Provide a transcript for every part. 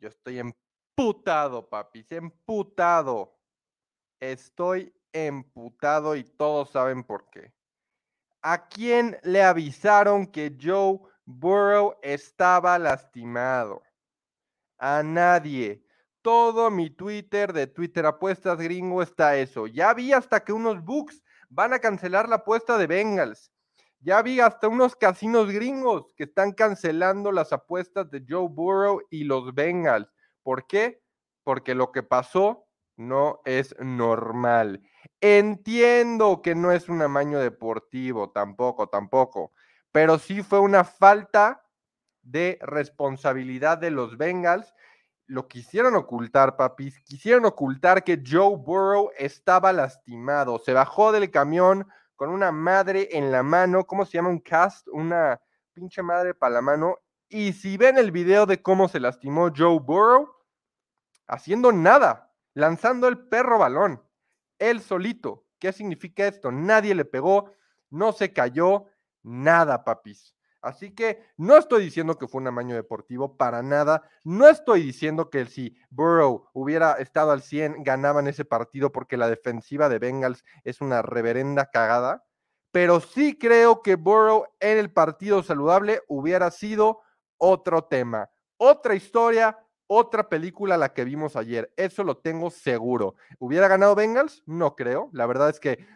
Yo estoy emputado, papis, emputado. Estoy emputado y todos saben por qué. ¿A quién le avisaron que Joe Burrow estaba lastimado? A nadie. Todo mi Twitter de Twitter Apuestas Gringo está eso. Ya vi hasta que unos books van a cancelar la apuesta de Bengals. Ya vi hasta unos casinos gringos que están cancelando las apuestas de Joe Burrow y los Bengals. ¿Por qué? Porque lo que pasó no es normal. Entiendo que no es un amaño deportivo, tampoco, tampoco, pero sí fue una falta de responsabilidad de los Bengals. Lo quisieron ocultar, papis. Quisieron ocultar que Joe Burrow estaba lastimado. Se bajó del camión con una madre en la mano, ¿cómo se llama un cast? Una pinche madre para la mano. Y si ven el video de cómo se lastimó Joe Burrow, haciendo nada, lanzando el perro balón, él solito. ¿Qué significa esto? Nadie le pegó, no se cayó, nada, papis. Así que no estoy diciendo que fue un amaño deportivo para nada. No estoy diciendo que si Burrow hubiera estado al 100 ganaban ese partido porque la defensiva de Bengals es una reverenda cagada. Pero sí creo que Burrow en el partido saludable hubiera sido otro tema, otra historia, otra película la que vimos ayer. Eso lo tengo seguro. ¿Hubiera ganado Bengals? No creo. La verdad es que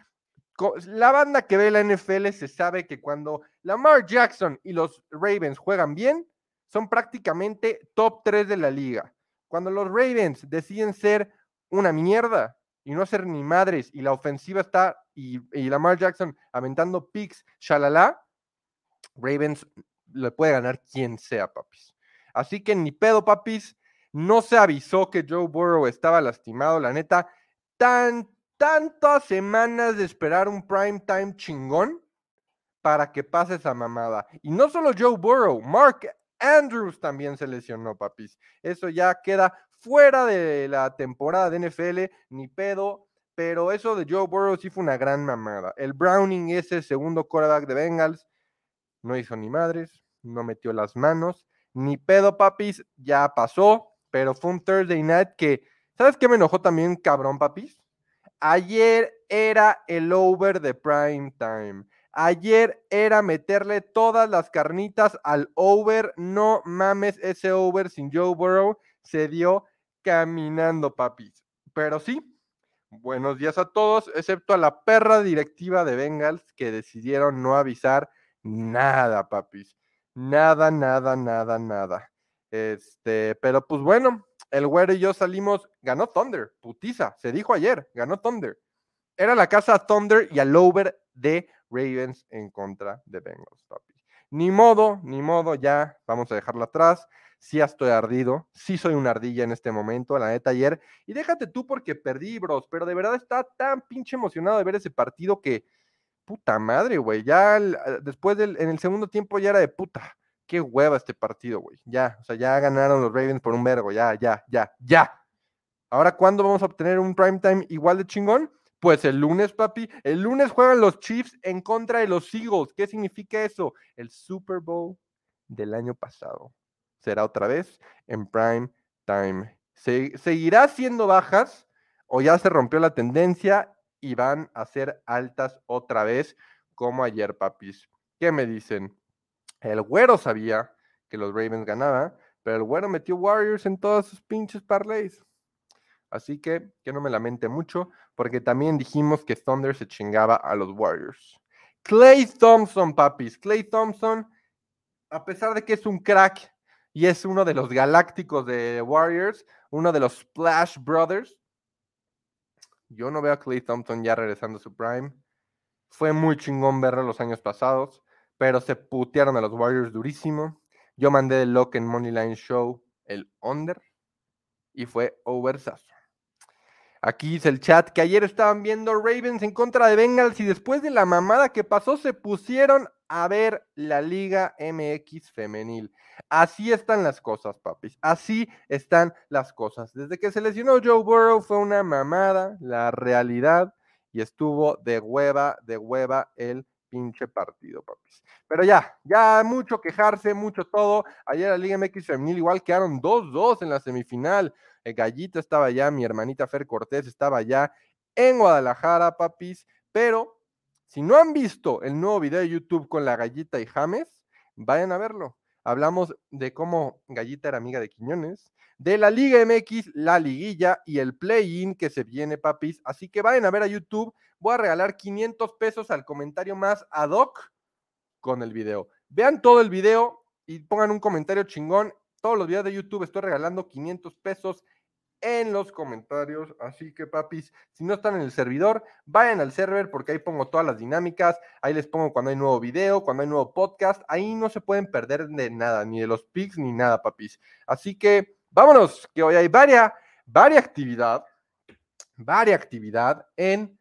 la banda que ve la NFL se sabe que cuando Lamar Jackson y los Ravens juegan bien, son prácticamente top 3 de la liga. Cuando los Ravens deciden ser una mierda y no ser ni madres y la ofensiva está y, Lamar Jackson aventando picks, shalala, Ravens le puede ganar quien sea, papis. Así que ni pedo, papis. No se avisó que Joe Burrow estaba lastimado, la neta. Tan, tantas semanas de esperar un prime time chingón para que pase esa mamada. Y no solo Joe Burrow, Mark Andrews también se lesionó, papis. Eso ya queda fuera de la temporada de NFL, ni pedo. Pero eso de Joe Burrow sí fue una gran mamada. El Browning, ese segundo quarterback de Bengals, no hizo ni madres, no metió las manos, ni pedo, papis, ya pasó. Pero fue un Thursday night que, ¿sabes qué me enojó también, cabrón, papis? Ayer era el over de prime time. Ayer era meterle todas las carnitas al over. No mames, ese over sin Joe Burrow se dio caminando, papis. Pero sí, buenos días a todos, excepto a la perra directiva de Bengals que decidieron no avisar nada, papis. Nada, nada, nada, nada. Este, pero pues bueno, el güero y yo salimos, ganó Thunder, putiza, se dijo ayer, ganó Thunder. Era la casa Thunder y al over de Ravens en contra de Bengals. Ni modo, ni modo, ya vamos a dejarlo atrás. Sí estoy ardido, sí soy una ardilla en este momento, la neta ayer. Y déjate tú porque perdí, bros, pero de verdad está tan pinche emocionado de ver ese partido que, puta madre, güey, ya después del, en el segundo tiempo ya era de puta qué hueva este partido, güey. Ya, o sea, ya ganaron los Ravens por un vergo, ya, ya, ya, ya. Ahora, ¿cuándo vamos a obtener un primetime igual de chingón? Pues el lunes, papi. El lunes juegan los Chiefs en contra de los Eagles. ¿Qué significa eso? El Super Bowl del año pasado. Será otra vez en prime time. ¿Seguirá siendo bajas o ya se rompió la tendencia y van a ser altas otra vez como ayer, papis? ¿Qué me dicen? El güero sabía que los Ravens ganaban, pero el güero metió Warriors en todos sus pinches parlays. Así que que no me lamente mucho, porque también dijimos que Thunder se chingaba a los Warriors. Clay Thompson, papis. Clay Thompson, a pesar de que es un crack y es uno de los galácticos de Warriors, uno de los Splash Brothers, yo no veo a Clay Thompson ya regresando a su prime. Fue muy chingón verlo los años pasados pero se putearon a los Warriors durísimo. Yo mandé el lock en Moneyline Show, el under. y fue oversazo. Aquí dice el chat que ayer estaban viendo Ravens en contra de Bengals y después de la mamada que pasó se pusieron a ver la Liga MX femenil. Así están las cosas, papis. Así están las cosas. Desde que se lesionó Joe Burrow fue una mamada, la realidad, y estuvo de hueva, de hueva el pinche partido, papis. Pero ya, ya mucho quejarse, mucho todo. Ayer la Liga MX femenil igual quedaron 2-2 en la semifinal. El Gallito estaba allá, mi hermanita Fer Cortés estaba allá en Guadalajara, papis. Pero si no han visto el nuevo video de YouTube con la Gallita y James, vayan a verlo. Hablamos de cómo Gallita era amiga de Quiñones, de la Liga MX, la liguilla y el play-in que se viene, papis. Así que vayan a ver a YouTube. Voy a regalar 500 pesos al comentario más ad hoc con el video. Vean todo el video y pongan un comentario chingón. Todos los videos de YouTube estoy regalando 500 pesos en los comentarios. Así que, papis, si no están en el servidor, vayan al server porque ahí pongo todas las dinámicas. Ahí les pongo cuando hay nuevo video, cuando hay nuevo podcast. Ahí no se pueden perder de nada, ni de los pics, ni nada, papis. Así que vámonos, que hoy hay varias, varias actividad, varias actividad en,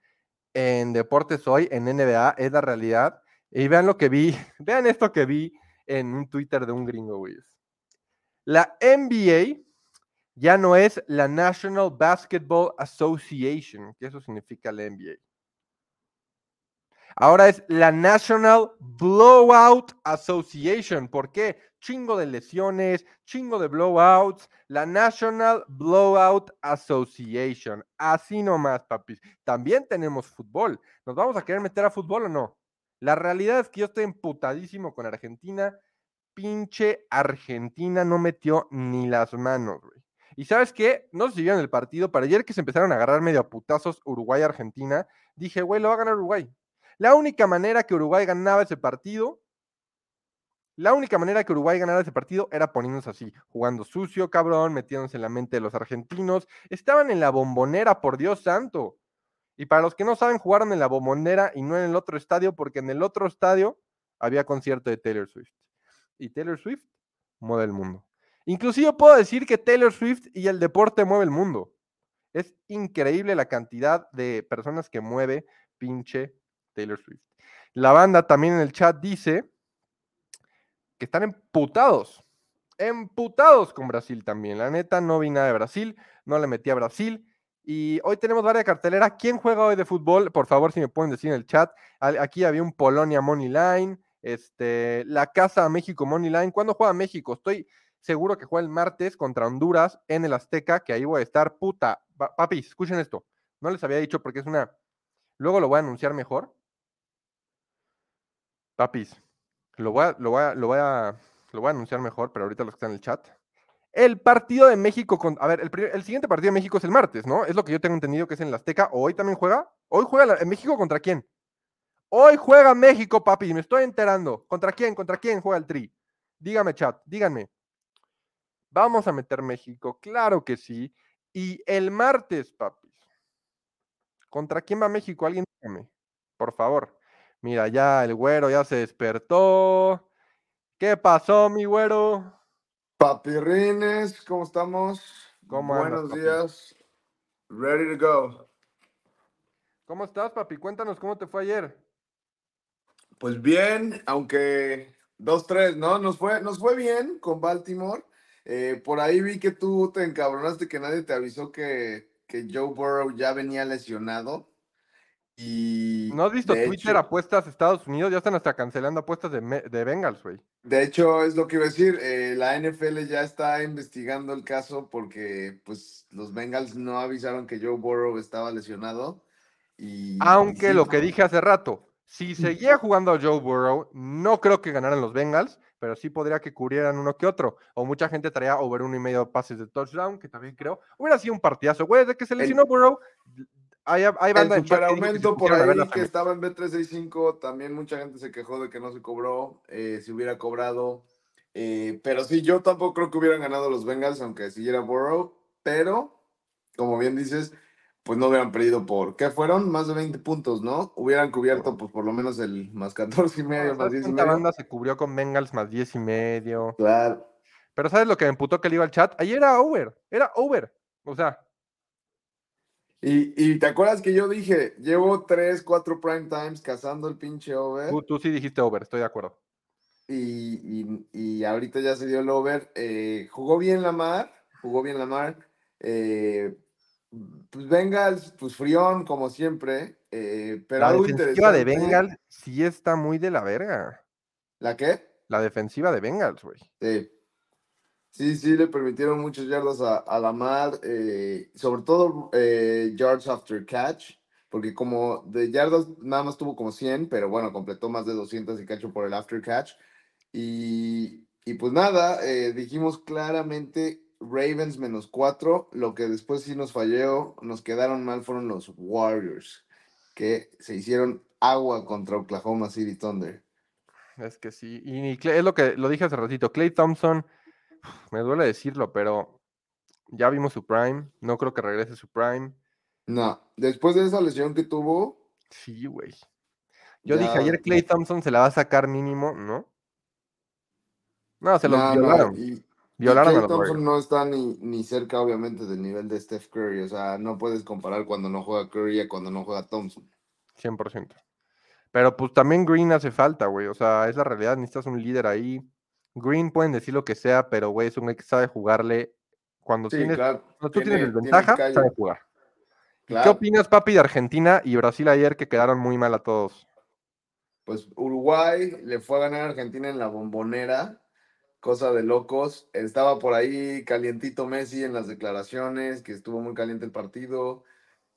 en deportes hoy, en NBA, es la realidad. Y vean lo que vi, vean esto que vi en un Twitter de un gringo, güey. La NBA ya no es la National Basketball Association, que eso significa la NBA. Ahora es la National Blowout Association. ¿Por qué? Chingo de lesiones, chingo de blowouts. La National Blowout Association. Así nomás, papis. También tenemos fútbol. ¿Nos vamos a querer meter a fútbol o no? La realidad es que yo estoy emputadísimo con Argentina. Pinche Argentina no metió ni las manos, güey. Y sabes qué? No se vieron el partido, para ayer que se empezaron a agarrar medio a putazos Uruguay-Argentina, dije, güey, lo va a ganar Uruguay. La única manera que Uruguay ganaba ese partido, la única manera que Uruguay ganara ese partido era poniéndose así, jugando sucio, cabrón, metiéndose en la mente de los argentinos. Estaban en la bombonera, por Dios santo. Y para los que no saben, jugaron en la bombonera y no en el otro estadio, porque en el otro estadio había concierto de Taylor Swift. Y Taylor Swift mueve el mundo. Inclusive puedo decir que Taylor Swift y el deporte mueve el mundo. Es increíble la cantidad de personas que mueve pinche Taylor Swift. La banda también en el chat dice que están emputados, emputados con Brasil también. La neta, no vi nada de Brasil, no le metí a Brasil. Y hoy tenemos varias carteleras. ¿Quién juega hoy de fútbol? Por favor, si me pueden decir en el chat. Aquí había un Polonia Money Line, este, la Casa México Money Line. ¿Cuándo juega México? Estoy seguro que juega el martes contra Honduras en el Azteca, que ahí voy a estar. Puta, papi, escuchen esto. No les había dicho porque es una. Luego lo voy a anunciar mejor. Papis, lo voy a, lo voy a, lo voy a, anunciar mejor, pero ahorita los que están en el chat. El partido de México con. A ver, el, el, siguiente partido de México es el martes, ¿no? Es lo que yo tengo entendido que es en el Azteca. ¿O hoy también juega? ¿Hoy juega en México contra quién? Hoy juega México, papi, me estoy enterando. ¿Contra quién? ¿Contra quién juega el Tri? Dígame, chat, díganme. Vamos a meter México, claro que sí. Y el martes, papis. ¿Contra quién va México? Alguien dígame, por favor. Mira, ya el güero ya se despertó. ¿Qué pasó, mi güero? Papirrines, ¿cómo estamos? ¿Cómo Buenos andas, días. Ready to go. ¿Cómo estás, papi? Cuéntanos cómo te fue ayer. Pues bien, aunque 2-3, ¿no? Nos fue, nos fue bien con Baltimore. Eh, por ahí vi que tú te encabronaste que nadie te avisó que, que Joe Burrow ya venía lesionado. Y ¿No has visto Twitter hecho- apuestas Estados Unidos? Ya están hasta cancelando apuestas de, de Bengals, güey. De hecho, es lo que iba a decir. eh, la NFL ya está investigando el caso porque pues los Bengals no avisaron que Joe Burrow estaba lesionado. Y, Aunque sí, lo que dije hace rato, si seguía jugando Joe Burrow, no creo que ganaran los Bengals, pero sí podría que cubrieran uno que otro. O mucha gente traía over uno y medio pases de touchdown, que también creo. Hubiera sido un partidazo, güey. Desde que se lesionó Burrow, hay, hay banda El se superaumento por ahí que estaba en B365, también mucha gente se quejó de que no se cobró, eh, si hubiera cobrado. eh, pero sí, yo tampoco creo que hubieran ganado los Bengals, aunque siguiera Burrow. Pero, como bien dices, pues no hubieran perdido por, ¿qué fueron? Más de 20 puntos, ¿no? Hubieran cubierto, pues por lo menos el más 14 y medio, más ¿sabes 10 y medio. banda se cubrió con Bengals más 10 y medio? Claro. Pero ¿sabes lo que me emputó que le iba al chat? Ayer era over, era over. O sea, Y, y te acuerdas que yo dije, llevo tres, cuatro prime times cazando el pinche over. tú, tú sí dijiste over, estoy de acuerdo. y, y- y ahorita ya se dio el over. eh, jugó bien Lamar, jugó bien Lamar. eh, pues Bengals, pues frión, como siempre. eh, pero La algo defensiva de Bengals sí está muy de la verga. ¿La qué? La defensiva de Bengals, güey. Sí. Sí, sí, le permitieron muchas yardas a, a Lamar, eh, sobre todo eh, yards after catch, porque como de yardas nada más tuvo como 100, pero bueno, completó más de 200 y cacho por el after catch. Y, y pues nada, eh, dijimos claramente Ravens menos 4, lo que después sí nos falló, nos quedaron mal fueron los Warriors, que se hicieron agua contra Oklahoma City Thunder. Es que sí. Y Clay- es lo que lo dije hace ratito. Clay Thompson, me duele decirlo, pero ya vimos su prime. No creo que regrese su prime. No, después de esa lesión que tuvo, Sí, güey. Yo dije ayer Clay Thompson se la va a sacar mínimo, ¿no? No, se los No, no, violaron. y- violaron Thompson no está ni, ni cerca, obviamente, del nivel de Steph Curry. O sea, no puedes comparar cuando no juega Curry a cuando no juega Thompson. 100%. Pero pues también Green hace falta, güey. O sea, es la realidad. Necesitas un líder ahí. Green pueden decir lo que sea, pero güey, es un güey que sabe jugarle. Cuando Sí, tienes, claro. cuando tú tiene- tienes tiene desventaja, callo, sabe jugar. ¿Y ¿Qué opinas, papi, de Argentina y Brasil ayer que quedaron muy mal a todos? Pues Uruguay le fue a ganar a Argentina en la bombonera, cosa de locos. Estaba por ahí calientito Messi en las declaraciones, que estuvo muy caliente el partido,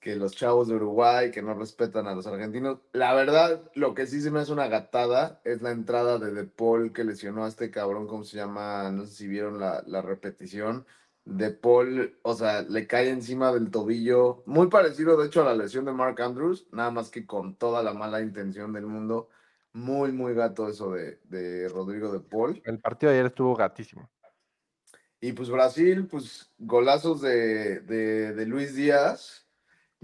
que los chavos de Uruguay, que no respetan a los argentinos. La verdad, lo que sí se me hace una gatada es la entrada de De Paul que lesionó a este cabrón, ¿cómo se llama? No sé si vieron la, la repetición. De Paul, o sea, le cae encima del tobillo, muy parecido de hecho a la lesión de Mark Andrews, nada más que con toda la mala intención del mundo. Muy, muy gato eso de, de Rodrigo de Paul. El partido de ayer estuvo gatísimo. Y pues Brasil, pues golazos de, de, de Luis Díaz.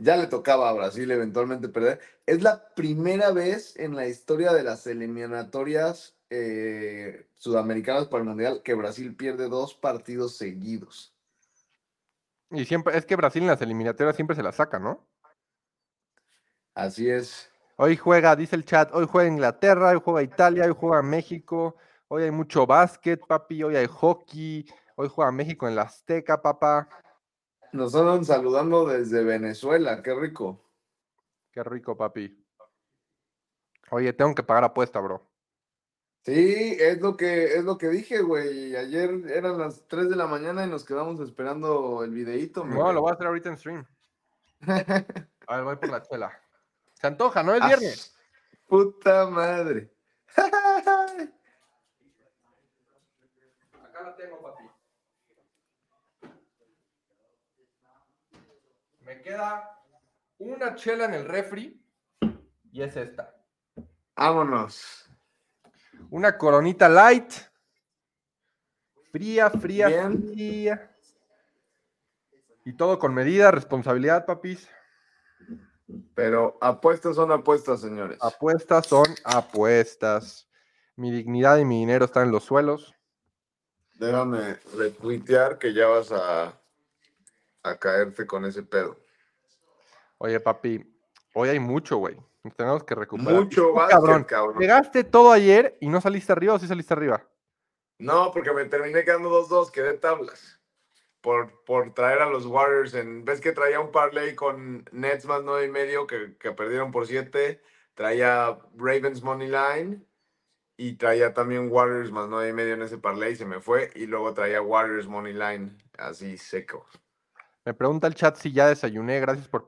Ya le tocaba a Brasil eventualmente perder. Es la primera vez en la historia de las eliminatorias eh, sudamericanas para el Mundial que Brasil pierde dos partidos seguidos. Y siempre, es que Brasil en las eliminatorias siempre se la saca, ¿no? Así es. Hoy juega, dice el chat, hoy juega Inglaterra, hoy juega Italia, hoy juega México, hoy hay mucho básquet, papi, hoy hay hockey, hoy juega México en la Azteca, papá. Nos andan saludando desde Venezuela, qué rico. Qué rico, papi. Oye, tengo que pagar apuesta, bro. Sí, es lo que, es lo que dije, güey. Ayer eran las 3 de la mañana y nos quedamos esperando el videíto. No, lo voy a hacer ahorita en stream. A ver, voy por la chela. Se antoja, ¿no? Es Ah, viernes. Puta madre. Acá la tengo, papi. Me queda una chela en el refri y es esta. Vámonos. Una coronita light. Fría, fría, Bien. fría. Y todo con medida, responsabilidad, papis. Pero apuestas son apuestas, señores. Apuestas son apuestas. Mi dignidad y mi dinero están en los suelos. Déjame retuitear que ya vas a, a caerte con ese pedo. Oye, papi, hoy hay mucho, güey. Tenemos que recuperar. Mucho básquet, cabrón. cabrón. Pegaste todo ayer y no saliste arriba o sí saliste arriba. No, porque me terminé quedando 2-2, quedé tablas. Por, por traer a los Warriors en. ¿Ves que traía un parlay con Nets más 9 y medio que, que perdieron por 7? Traía Ravens Money Line y traía también Warriors más 9 y medio en ese parlay, se me fue. Y luego traía Warriors Money Line así seco. Me pregunta el chat si ya desayuné. Gracias por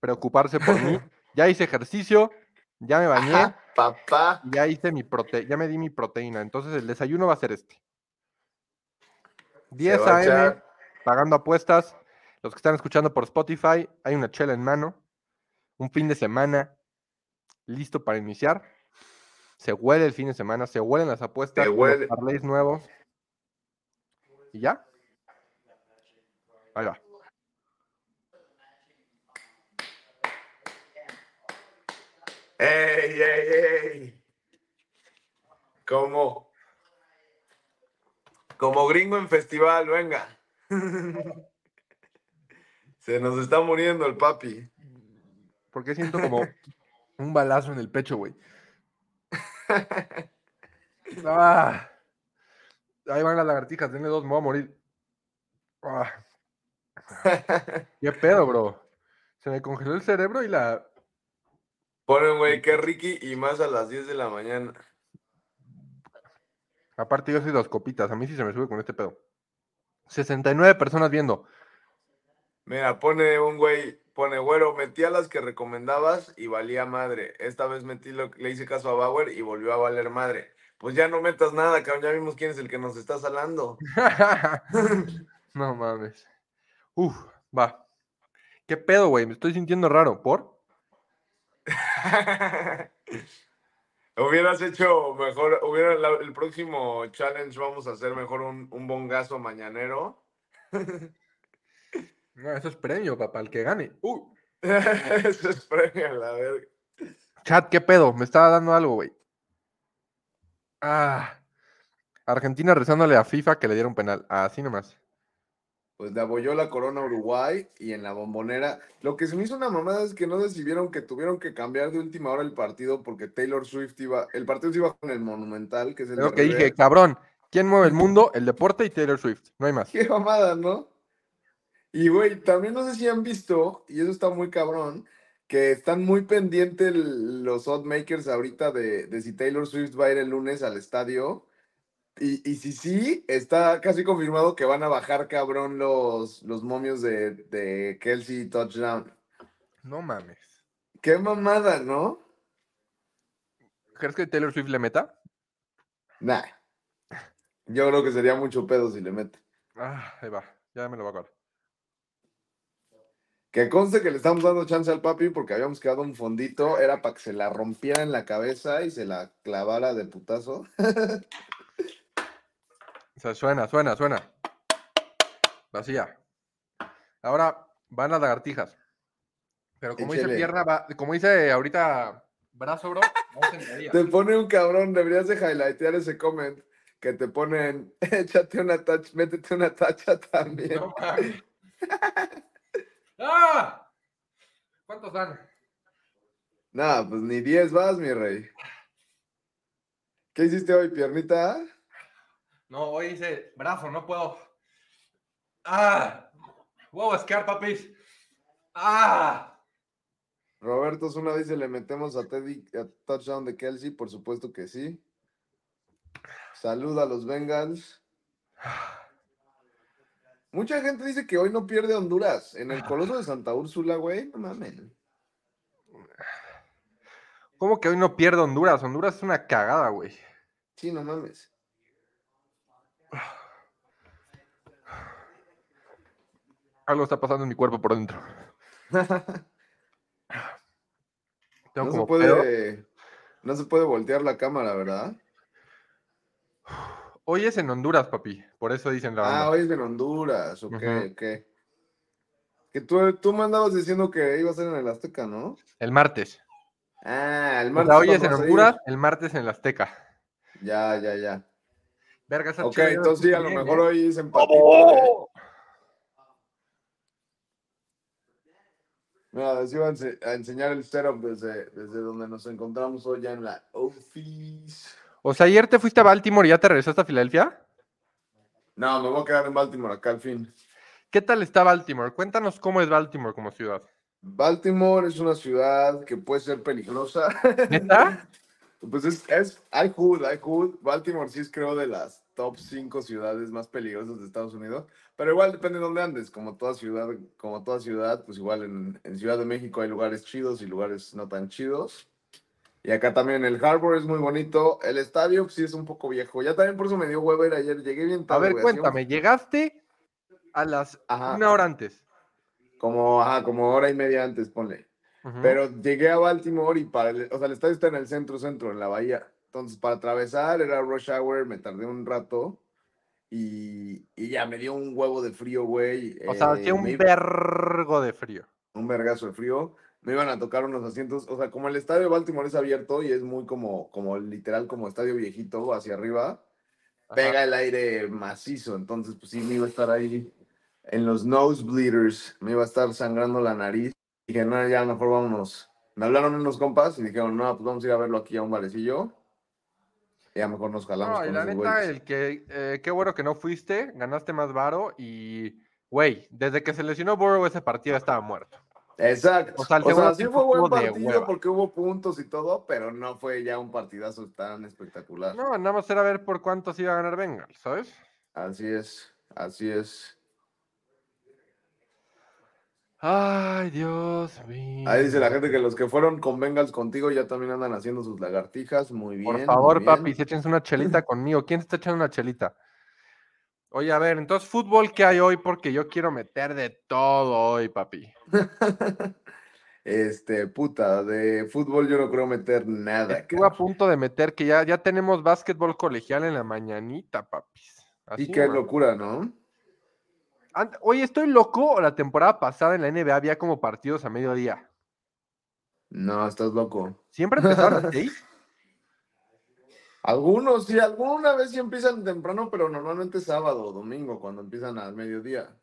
preocuparse por mí. Ya hice ejercicio, ya me bañé, Ajá, papá. ya hice mi prote ya me di mi proteína. Entonces el desayuno va a ser este. 10 va a AM, pagando apuestas. Los que están escuchando por Spotify, hay una chela en mano. Un fin de semana listo para iniciar. Se huele el fin de semana, se huelen las apuestas, huele. parlays nuevos. ¿Y ya? Ahí va. ¡Ey, ey, ey! Como, como gringo en festival, venga. Se nos está muriendo el papi. ¿Por qué siento como un balazo en el pecho, güey? Ah. Ahí van las lagartijas, denle dos, me voy a morir. Ah. ¿Qué pedo, bro? Se me congeló el cerebro y la. Ponen, güey, qué Ricky y más a las 10 de la mañana. Aparte, yo soy dos copitas. A mí sí se me sube con este pedo. 69 personas viendo. Mira, pone un güey, pone, güero, metí a las que recomendabas y valía madre. Esta vez metí lo, le hice caso a Bauer y volvió a valer madre. Pues ya no metas nada, cabrón, ya vimos quién es el que nos está salando. no mames. Uf, va. ¿Qué pedo, güey? Me estoy sintiendo raro. ¿Por? Hubieras hecho mejor, hubiera la- el próximo challenge vamos a hacer mejor un, un bongazo mañanero. No, eso es premio, papá, el que gane. Uh. Eso es premio la verga. Chat, ¿qué pedo? Me estaba dando algo, güey. Ah. Argentina rezándole a FIFA que le dieron penal. Así nomás. Pues le abolló la corona a Uruguay y en la bombonera. Lo que se me hizo una mamada es que no decidieron que tuvieron que cambiar de última hora el partido porque Taylor Swift iba. El partido se iba con el Monumental, que es el. Lo que dije, cabrón. ¿Quién mueve el mundo? El deporte y Taylor Swift. No hay más. Qué mamada, ¿no? Y güey, también no sé si han visto, y eso está muy cabrón, que están muy pendientes los oddmakers ahorita de, de si Taylor Swift va a ir el lunes al estadio. Y, y si sí, está casi confirmado que van a bajar cabrón los, los momios de, de Kelsey Touchdown. No mames. Qué mamada, ¿no? ¿Crees que Taylor Swift le meta? Nah. Yo creo que sería mucho pedo si le mete. Ah, ahí va. Ya me lo va a acabar. Que conste que le estamos dando chance al papi porque habíamos quedado un fondito, era para que se la rompiera en la cabeza y se la clavara de putazo. Sea, suena, suena, suena. Vacía. Ahora van las lagartijas. Pero como dice pierna, va, como dice ahorita brazo, bro. Te pone un cabrón, deberías de highlightear ese comment que te ponen, échate una tacha, métete una tacha también. No. ¡Ah! ¿Cuántos dan? Nada, pues ni 10 vas, mi rey. ¿Qué hiciste hoy, piernita? No, hoy hice brazo, no puedo. ¡Ah! ¡Wow, esquiar, papis! ¡Ah! Roberto Zuna dice, ¿le metemos a Teddy a touchdown de Kelsey? Por supuesto que sí. Saluda a los Bengals. Mucha gente dice que hoy no pierde Honduras. En el Coloso de Santa Úrsula, güey. No mames. ¿Cómo que hoy no pierde Honduras? Honduras es una cagada, güey. Sí, no mames. Algo está pasando en mi cuerpo por dentro. No se pedo. puede, no se puede voltear la cámara, ¿verdad? Hoy es en Honduras, papi. Por eso dicen la banda. Ah, hoy es en Honduras. Ok, ok. Que tú, tú me andabas diciendo que iba a ser en el Azteca, ¿no? El martes. Ah, el O martes. sea, hoy es en. Honduras, el martes en el Azteca. Ya, ya, ya. Verga, esa Ok, entonces sí, a lo mejor ¿eh? hoy es empatito, ¿eh? Mira, les iba a, ense- a enseñar el setup desde, desde donde nos encontramos hoy ya en la office. O sea, ayer te fuiste a Baltimore y ya te regresaste a Filadelfia. No, me voy a quedar en Baltimore acá al fin. ¿Qué tal está Baltimore? Cuéntanos cómo es Baltimore como ciudad. Baltimore es una ciudad que puede ser peligrosa. ¿Neta? Pues es, es, hay hood, hay hood. Baltimore sí es creo de las top 5 ciudades más peligrosas de Estados Unidos. Pero igual depende de dónde andes. Como toda ciudad, como toda ciudad, pues igual en, en Ciudad de México hay lugares chidos y lugares no tan chidos. Y acá también el Harbor es muy bonito. El estadio sí es un poco viejo. Ya también por eso me dio hueva ir ayer. Llegué bien A tarde. ver, güey, hacíamos cuéntame, llegaste a las Ajá. una hora antes. Como, ajá, como hora y media antes, ponle. Pero llegué a Baltimore y para el, o sea, el estadio está en el centro, centro, en la bahía. Entonces, para atravesar era rush hour, me tardé un rato y, y ya me dio un huevo de frío, güey. o sea, eh, hacía un me- vergo de frío. un vergazo de frío. Me iban a tocar unos asientos, o sea, como el estadio de Baltimore es abierto y es muy como, como literal, como estadio viejito hacia arriba, Ajá. pega el aire macizo. Entonces, pues sí, me iba a estar ahí en los nosebleeders me iba a estar sangrando la nariz. Dije, no, ya mejor vámonos. Me hablaron unos compas y dijeron, no, pues vamos a ir a verlo aquí a un barecillo. Y ya mejor nos jalamos. No, y con la neta, güeyes. el que, eh, qué bueno que no fuiste, ganaste más varo y, güey, desde que se lesionó Burrow ese partido estaba muerto. Exacto. O sea, O sea, sí fue buen partido porque hubo puntos y todo, pero no fue ya un partidazo tan espectacular. No, nada más era ver por cuántos iba a ganar Bengals, ¿sabes? Así es, así es. Ay, Dios mío. Ahí dice la gente que los que fueron con Bengals contigo ya también andan haciendo sus lagartijas. Muy bien. Por favor, bien. papi, si échense una chelita conmigo. ¿Quién se está echando una chelita? Oye, a ver, entonces, fútbol, ¿qué hay hoy? Porque yo quiero meter de todo hoy, papi. Este, puta, de fútbol yo no creo meter nada. Estuve a punto de meter que ya, ya tenemos básquetbol colegial en la mañanita, papis. Y Así qué nomás. locura, ¿no? Oye, ¿estoy loco o la temporada pasada en la NBA había como partidos a mediodía? No, estás loco. ¿Siempre empezaron a seis? Algunos sí, alguna vez sí empiezan temprano, pero normalmente sábado o domingo, cuando empiezan al mediodía.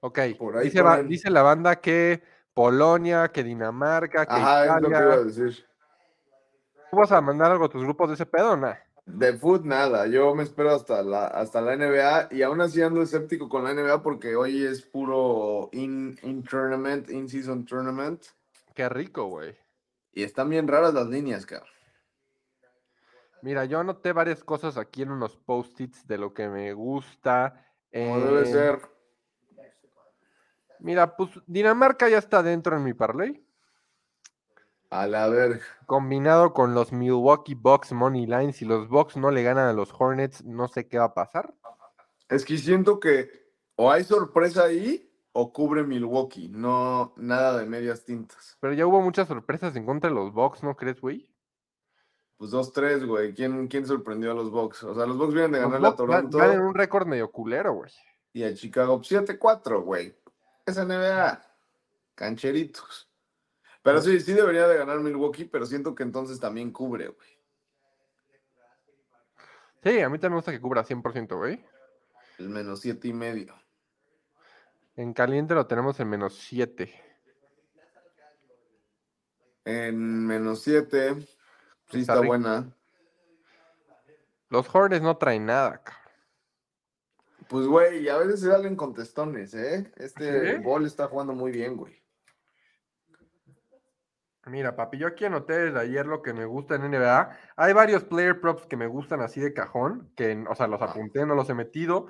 Ok, Por ahí dice, dice la banda que Polonia, que Dinamarca, que Ajá, es lo que iba a Italia. decir. ¿Tú vas a mandar algo a tus grupos de ese pedo o nah? De foot nada, yo me espero hasta la, hasta la NBA y aún así ando escéptico con la NBA porque hoy es puro in, in tournament, in season tournament Qué rico, güey. y están bien raras las líneas, cabrón. Mira, yo anoté varias cosas aquí en unos post-its de lo que me gusta. Como debe Eh, ser. Mira, pues Dinamarca ya está dentro en mi parlay. A la verga. Combinado con los Milwaukee Bucks Money Line. Si los Bucks no le ganan a los Hornets, no sé qué va a pasar. Es que siento que o hay sorpresa ahí o cubre Milwaukee, no nada de medias tintas. Pero ya hubo muchas sorpresas en contra de los Bucks, ¿no crees, güey? Pues 2-3, güey. ¿Quién, ¿Quién sorprendió a los Bucks? O sea, los Bucks vienen de Los ganarle a Toronto van en un récord medio culero, güey. y a Chicago 7-4, güey. Es NBA. Cancheritos. Pero sí, sí debería de ganar Milwaukee, pero siento que entonces también cubre, güey. Sí, a mí también me gusta que cubra 100%, güey. El menos siete y medio. En caliente lo tenemos en menos 7. En menos 7. Sí, Está buena. Los Hornets no traen nada, cabrón. Pues, güey, a veces se salen contestones, ¿eh? Este ¿Sí? Ball está jugando muy bien, güey. Mira, papi, yo aquí anoté desde ayer lo que me gusta en NBA. Hay varios player props que me gustan así de cajón, que, o sea, los apunté, no los he metido.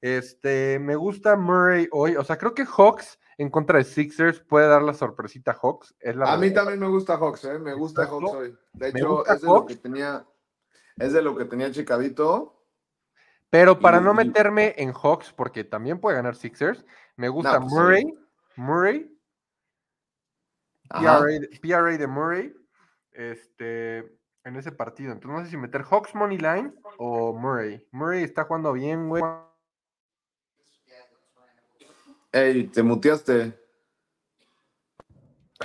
Este, me gusta Murray hoy, o sea, creo que Hawks en contra de Sixers puede dar la sorpresita a Hawks. Es la A mí también me gusta Hawks, ¿eh? Me gusta. Hawks hoy. De hecho, es de lo que tenía, es de lo que tenía checadito. Pero para y- no meterme en Hawks, porque también puede ganar Sixers, me gusta pues sí. Murray, Murray. PRA, de- PRA de Murray, este, en ese partido. Entonces no sé si meter Hawks Money Line o Murray. Murray está jugando bien, güey. Ey, te muteaste.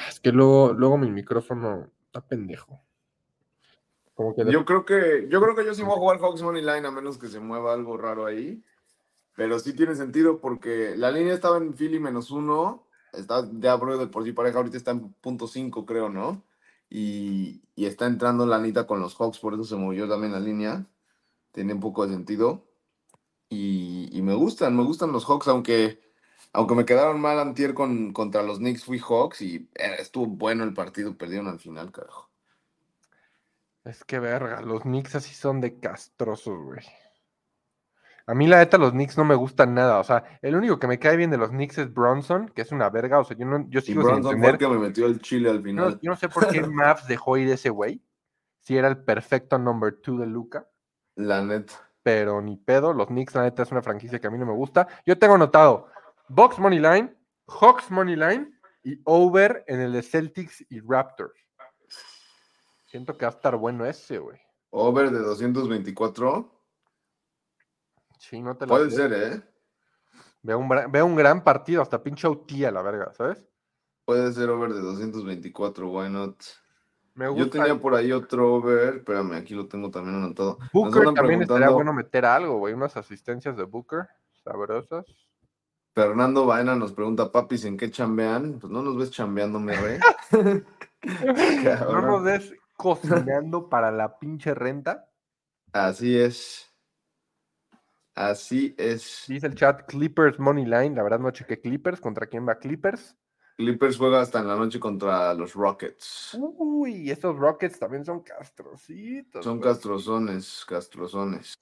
Es que luego, luego mi micrófono está pendejo. Como que de- Yo creo que, yo creo que yo sí voy a jugar Hawks Money Line a menos que se mueva algo raro ahí. Pero sí tiene sentido porque la línea estaba en Philly menos uno. Está ya por sí pareja, ahorita está en punto cinco, creo, ¿no? Y, y está entrando la Anita con los Hawks, por eso se movió también la línea. Tiene un poco de sentido. Y, y me gustan, me gustan los Hawks, aunque, aunque me quedaron mal antier con, contra los Knicks, fui Hawks y eh, estuvo bueno el partido, perdieron al final, carajo. Es que verga, los Knicks así son de castrosos, güey. A mí la neta los Knicks no me gustan nada, o sea, el único que me cae bien de los Knicks es Bronson, que es una verga, o sea, yo, no, yo Y sigo sin Bronson fue el entender. que me metió el chile al Yo no, final. yo no sé por qué Mavs dejó ir ese güey, si era el perfecto number two de Luca, La neta. pero ni pedo, los Knicks la neta es una franquicia que a mí no me gusta. Yo tengo anotado Box Money Line, Hawks Money Line y over en el de Celtics y Raptors. Siento que va a estar bueno ese, güey. Over de 224. Sí, no te la Puede ser, ¿eh? Veo un, veo un gran partido, hasta pinche a la verga, ¿sabes? Puede ser over de 224, why not? Me Yo tenía por ahí otro over, espérame, aquí lo tengo también anotado. Booker también estaría bueno meter algo, güey. Unas asistencias de Booker sabrosas. Fernando Baena nos pregunta, papis, ¿en qué chambean? Pues no nos ves chambeando, mi rey. No nos des cocinando para la pinche renta. Así es. Así es. Dice el chat Clippers Money Line. La verdad no chequé Clippers. ¿Contra quién va Clippers? Clippers juega hasta en la noche contra los Rockets. Uy, estos Rockets también son castrocitos. Son castrozones, castrozones.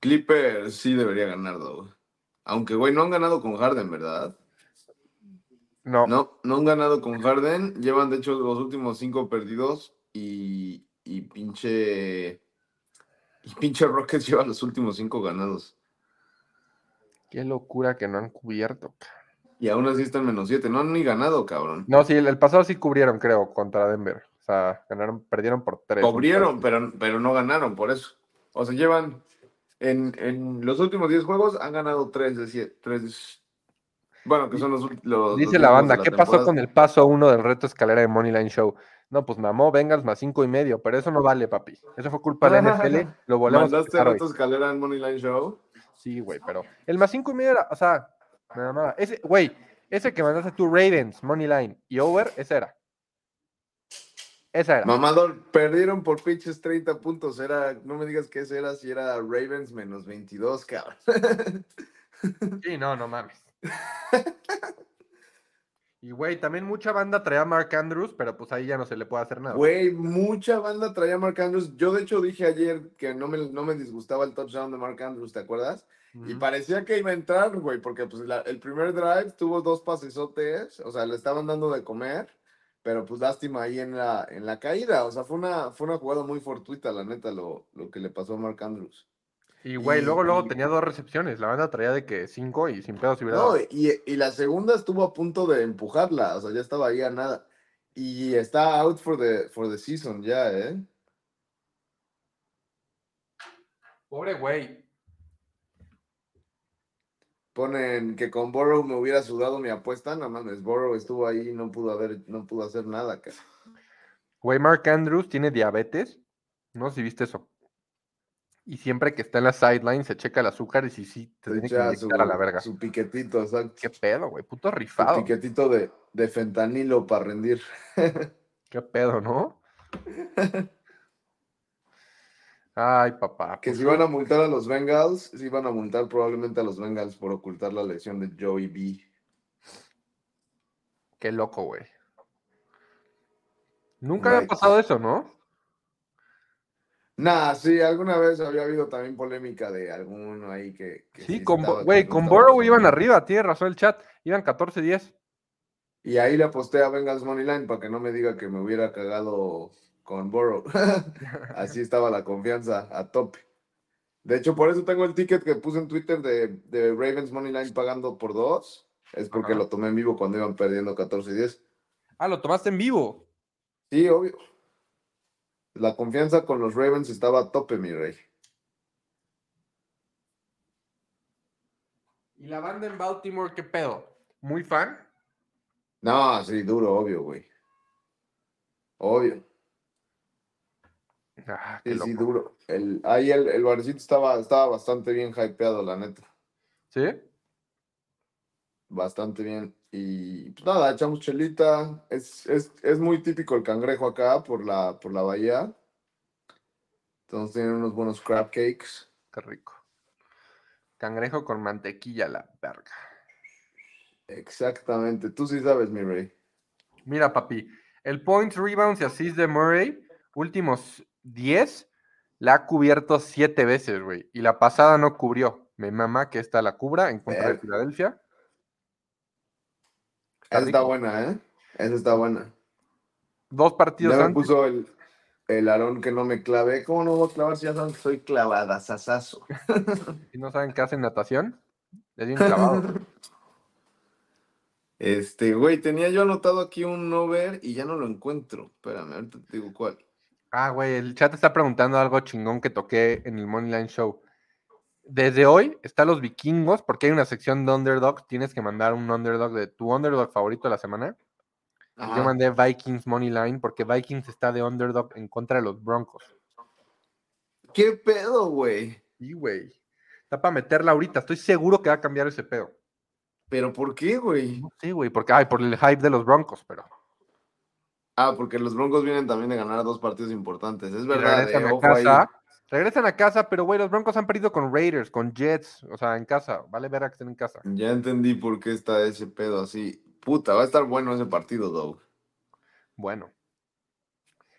Clippers sí debería ganar, Doug. Aunque, güey, no han ganado con Harden, ¿verdad? No, No, no han ganado con Harden. Llevan, de hecho, los últimos cinco perdidos y, y pinche... Y pinche Rockets lleva los últimos cinco ganados. qué locura que no han cubierto. Y aún así están menos siete. No han ni ganado, cabrón. No, sí, el, el pasado sí cubrieron, creo, contra Denver. O sea, ganaron, perdieron por tres. Cubrieron, pero, pero no ganaron por eso. O sea, llevan. En, en los últimos 10 juegos han ganado 3 de 7. Tres, bueno, que son los, los Dice los la banda, la ¿qué pasó con el paso uno del reto escalera de Moneyline Show? No, pues mamó, vengas más cinco y medio, pero eso no vale, papi. Eso fue culpa de la NFL, lo volvemos a ¿Mandaste hoy. reto escalera en Moneyline Show? Sí, güey, pero el más cinco y medio era, o sea, nada más. Ese, güey, ese que mandaste tú, Ravens, Moneyline y Over, ese era. Esa era. Mamador, perdieron por pinches 30 puntos. Era, no me digas que ese era si era Ravens menos 22, cabrón. Sí, no, no mames. Y güey, también mucha banda traía a Mark Andrews, pero pues ahí ya no se le puede hacer nada. Güey, mucha banda traía a Mark Andrews. Yo, de hecho, dije ayer que no me, no me disgustaba el touchdown de Mark Andrews, ¿te acuerdas? Y parecía que iba a entrar, güey, porque pues la- el primer drive tuvo dos pasesotes, o sea, le estaban dando de comer, pero pues lástima ahí en la, en la caída, o sea, fue una, fue una jugada muy fortuita, la neta, lo, lo que le pasó a Mark Andrews. Y güey, y- luego, luego y- tenía dos recepciones. La banda traía de que cinco y sin pedos hubiera No, dado. y, y la segunda estuvo a punto de empujarla, o sea, ya estaba ahí a nada. Y está out for the, for the season ya, ¿eh? Pobre güey. Ponen que con Burrow me hubiera sudado mi apuesta, no mames, Burrow estuvo ahí y no pudo haber, no pudo hacer nada, cara. Güey, Mark Andrews tiene diabetes. No sé si viste eso. Y siempre que está en la sideline se checa el azúcar y si sí te Se tiene que echa su, inyectar a la verga. su piquetito, exacto. Qué pedo, güey. Puto Su rifado. piquetito de, de fentanilo para rendir. Qué pedo, ¿no? Ay, papá. Que pues si van a multar a los Bengals, si van a multar probablemente a los Bengals por ocultar la lesión de Joey B. Qué loco, güey. Nunca había pasado eso, ¿no? Nah, sí, alguna vez había habido también polémica de alguno ahí que. que Sí, con, güey, con Burrow iban arriba, tiene razón el chat. Iban 14-10. Y ahí le aposté a Bengals Moneyline para que no me diga que me hubiera cagado con Burrow. Así estaba la confianza a tope. De hecho, por eso tengo el ticket que puse en Twitter de, de Ravens Moneyline pagando por dos. Es porque Ajá. lo tomé en vivo cuando iban perdiendo 14-10. Ah, lo tomaste en vivo. Sí, obvio. La confianza con los Ravens estaba a tope, mi rey. ¿Y la banda en Baltimore qué pedo? ¿Muy fan? No, sí, duro, obvio, güey. Obvio. Ah, Sí, sí, duro. El, ahí el, el barecito estaba, estaba bastante bien hypeado, la neta. ¿Sí? Bastante bien. Y pues nada, echamos chelita. Es, es, es muy típico el cangrejo acá por la, por la bahía. Entonces tienen unos buenos crab cakes. Qué rico. Cangrejo con mantequilla, la verga. Exactamente. Tú sí sabes, mi rey. Mira, papi, el points, rebounds y assist de Murray, últimos 10, la ha cubierto 7 veces, güey. Y la pasada no cubrió. Me mama que esta la cubra en contra de. Filadelfia. Esa está buena, ¿eh? Esa está buena. Dos partidos Ya me antes. puso el, el Aarón que no me clavé. ¿Cómo no voy a clavar si ya saben que soy clavada, sasazo? Si no saben qué hacen natación, les di un clavado. Este, güey, tenía yo anotado aquí un over y ya no lo encuentro. Espérame, ahorita te digo cuál. Ah, güey, el chat está preguntando algo chingón que toqué en el Moneyline Show. Desde hoy están los vikingos, porque hay una sección de underdogs. Tienes que mandar un underdog de tu underdog favorito de la semana. Yo Ajá. mandé Vikings Money Line porque Vikings está de underdog en contra de los Broncos. ¿Qué pedo, güey? Y, güey. Está para meterla ahorita. Estoy seguro que va a cambiar ese pedo. ¿Pero por qué, güey? Sí, güey, porque, ay, por el hype de los Broncos, pero. Ah, porque los Broncos vienen también de ganar dos partidos importantes. Es verdad, eh, ojo ahí. Regresan a casa, pero, güey, los Broncos han perdido con Raiders, con Jets, o sea, en casa. Vale ver a que estén en casa. Ya entendí por qué está ese pedo así. Puta, va a estar bueno ese partido, though. Bueno.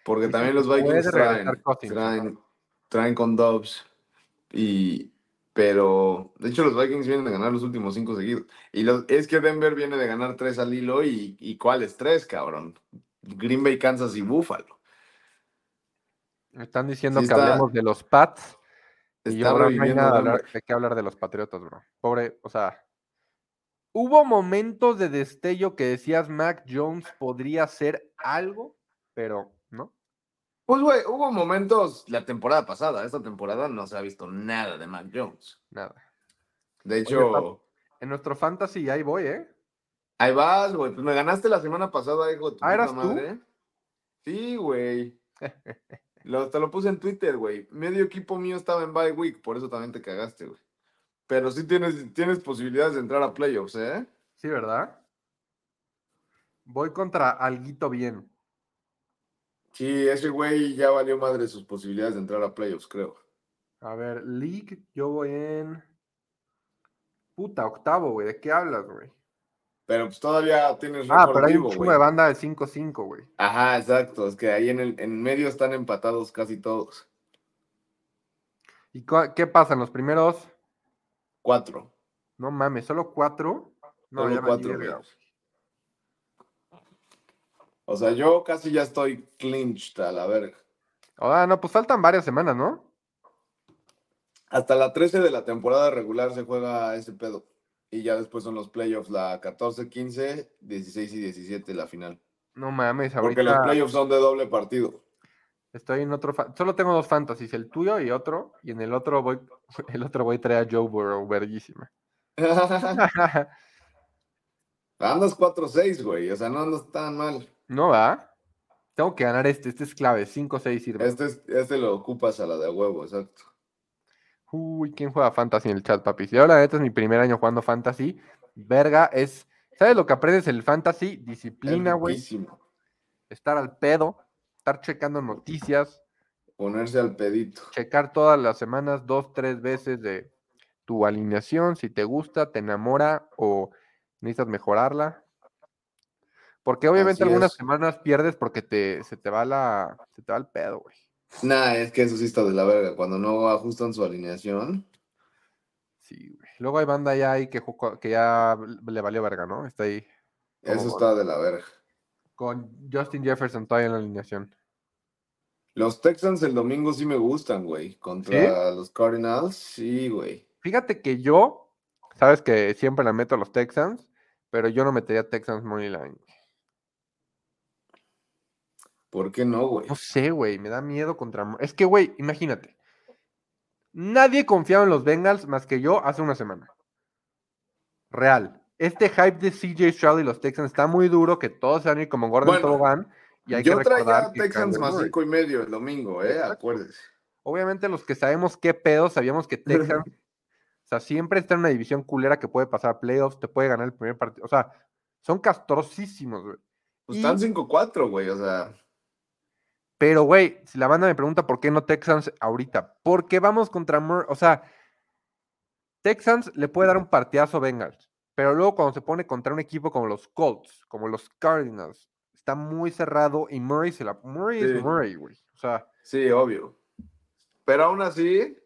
Porque Y también los Vikings traen, Cousins, traen, traen con Dobbs. Y, pero, de hecho, los Vikings vienen de ganar los últimos cinco seguidos. Y los, es que Denver viene de ganar tres al hilo. ¿Y, y cuáles tres, cabrón? Green Bay, Kansas y Buffalo. Me están diciendo Sí que está- hablemos de los Pats. Y yo, bro, no hay nada de, hablar- de qué hablar de los Patriotas, bro. Pobre, o sea. Hubo momentos de destello que decías Mac Jones podría ser algo, pero no. Pues, güey, hubo momentos la temporada pasada. Esta temporada no se ha visto nada de Mac Jones. Nada. De hecho, En nuestro fantasy ahí voy, ¿eh? ahí vas, güey. Pues me ganaste la semana pasada, hijo de tu Ah, ¿eras tú? madre. Sí, güey. Lo, te lo puse en Twitter, güey. Medio equipo mío estaba en bye week, por eso también te cagaste, güey. Pero sí tienes, tienes posibilidades de entrar a playoffs, ¿eh? Sí, ¿verdad? Voy contra Alguito bien. Sí, ese güey ya valió madre sus posibilidades de entrar a playoffs, creo. A ver, League, yo voy en. Puta, octavo, güey. ¿De qué hablas, güey? Pero pues todavía tienes Ah, pero hay un chingo de banda de 5-5, güey. Ajá, exacto. Es que ahí en el en medio están empatados casi todos. ¿Y qué pasa en los primeros? Cuatro. No mames, ¿solo cuatro? No, Solo ya cuatro. O sea, yo casi ya estoy clinched a la verga. Ah, no, pues faltan varias semanas, ¿no? Hasta la 13 de la temporada regular se juega ese pedo. Y ya después son los playoffs, la 14, 15, 16 y 17 la final. No mames, Porque los ahorita playoffs son de doble partido. estoy en otro. Solo tengo dos fantasies, el tuyo y otro. Y en el otro voy, el otro voy a traer a Joe Burrow, verguísima. andas 4-6, güey. O sea, no andas tan mal. no va. Tengo que ganar este, este es clave. 5-6 sirve. Este, es- este lo ocupas a la de huevo, exacto. Uy, ¿quién juega fantasy en el chat, papi? Si ahora la neta es mi primer año jugando fantasy, verga, es. ¿Sabes lo que aprendes en el fantasy? Disciplina, güey. Estar al pedo, estar checando noticias, Ponerse al pedito. checar todas las semanas dos, tres veces de tu alineación, si te gusta, te enamora o necesitas mejorarla. Porque obviamente Así algunas es. semanas pierdes porque te, se te va la, se te va el pedo, güey. Nah, es que eso sí está de la verga. Cuando no ajustan su alineación. Sí, güey. Luego hay banda ya ahí que, que ya le valió verga, ¿no? Está ahí Eso está de la verga. con Justin Jefferson todavía en la alineación. Los Texans el domingo sí me gustan, güey. Contra los Cardinals, sí, güey. Fíjate que yo, sabes que siempre la meto a los Texans, pero yo no metería Texans Money Line. ¿Por qué no, güey? No sé, güey, me da miedo contra. Es que, güey, imagínate. Nadie confiaba en los Bengals más que yo hace una semana. Real. Este hype de CJ Stroud y los Texans está muy duro, que todos se van a ir como Gordon Bueno, Tobogán. Y hay Yo que traía recordar que Texans más cinco y medio el domingo, eh, acuérdese. Obviamente los que sabemos qué pedo, sabíamos que Texans, o sea, siempre está en una división culera que puede pasar a playoffs, te puede ganar el primer partido. O sea, son castrosísimos, güey. Pues Y- están 5-4, güey, o sea. Pero, güey, si la banda me pregunta por qué no Texans ahorita, porque vamos contra Mur o sea, Texans le puede dar un partidazo a Bengals, pero luego cuando se pone contra un equipo como los Colts, como los Cardinals, está muy cerrado y Murray se la Murray Sí. es Murray, güey. O sea, Sí, obvio. Pero aún así,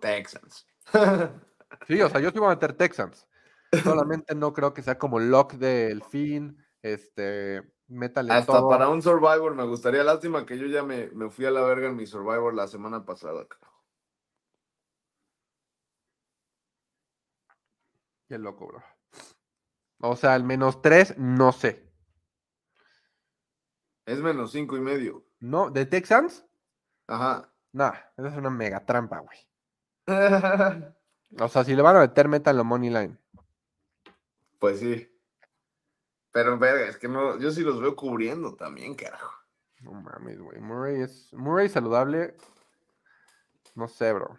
Texans. sí, o sea, yo sí voy a meter Texans. Solamente no creo que sea como lock del fin, este, métale Hasta todo. para un Survivor me gustaría. Lástima que yo ya me, me fui a la verga en mi Survivor la semana pasada. carajo. Qué loco, bro. O sea, al menos tres, no sé. Es menos cinco y medio. No, ¿de Texans? Ajá. Nah, esa es una mega trampa, güey. O sea, si le van a meter, métanlo money line. Pues sí. Pero, verga, es que no, yo sí los veo cubriendo también, carajo. No mames, güey. Murray es. Murray saludable. No sé, bro.